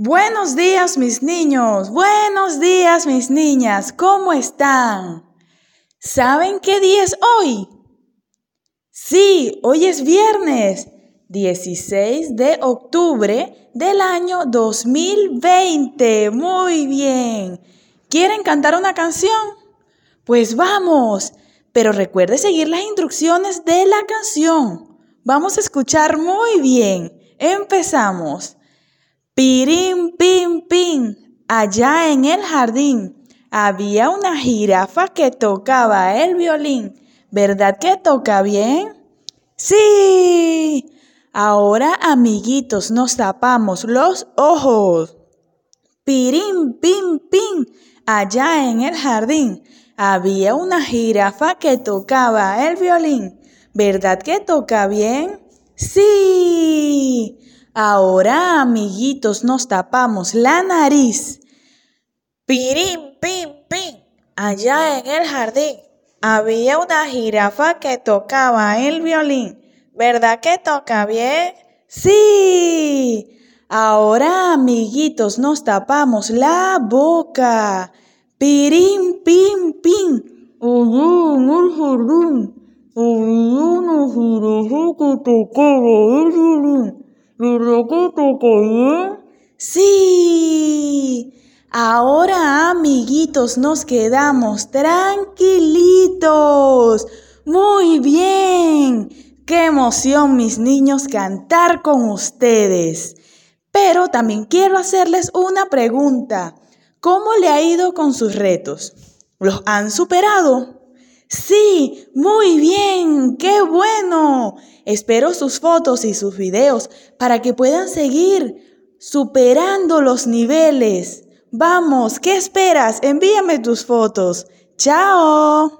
Buenos días mis niños, buenos días mis niñas, ¿cómo están? ¿Saben qué día es hoy? Sí, hoy es viernes 16 de octubre del año 2020. Muy bien. ¿Quieren cantar una canción? Pues vamos, pero recuerde seguir las instrucciones de la canción. Vamos a escuchar muy bien. Empezamos. Pirim, pim, pim. Allá en el jardín había una jirafa que tocaba el violín. ¿Verdad que toca bien? Sí. Ahora, amiguitos, nos tapamos los ojos. Pirim, pim, pim. Allá en el jardín había una jirafa que tocaba el violín. ¿Verdad que toca bien? Sí. Ahora, amiguitos, nos tapamos la nariz. Pirim, pim, pim. Allá en el jardín había una jirafa que tocaba el violín. ¿Verdad que toca bien? Sí. Ahora, amiguitos, nos tapamos la boca. Pirim, pim, pim. Allá en el jardín había una jirafa que tocaba el violín. Sí. Ahora, amiguitos, nos quedamos tranquilitos. Muy bien. Qué emoción, mis niños, cantar con ustedes. Pero también quiero hacerles una pregunta. ¿Cómo le ha ido con sus retos? ¿Los han superado? Sí, muy bien, qué bueno. Espero sus fotos y sus videos para que puedan seguir superando los niveles. Vamos, ¿qué esperas? Envíame tus fotos. Chao.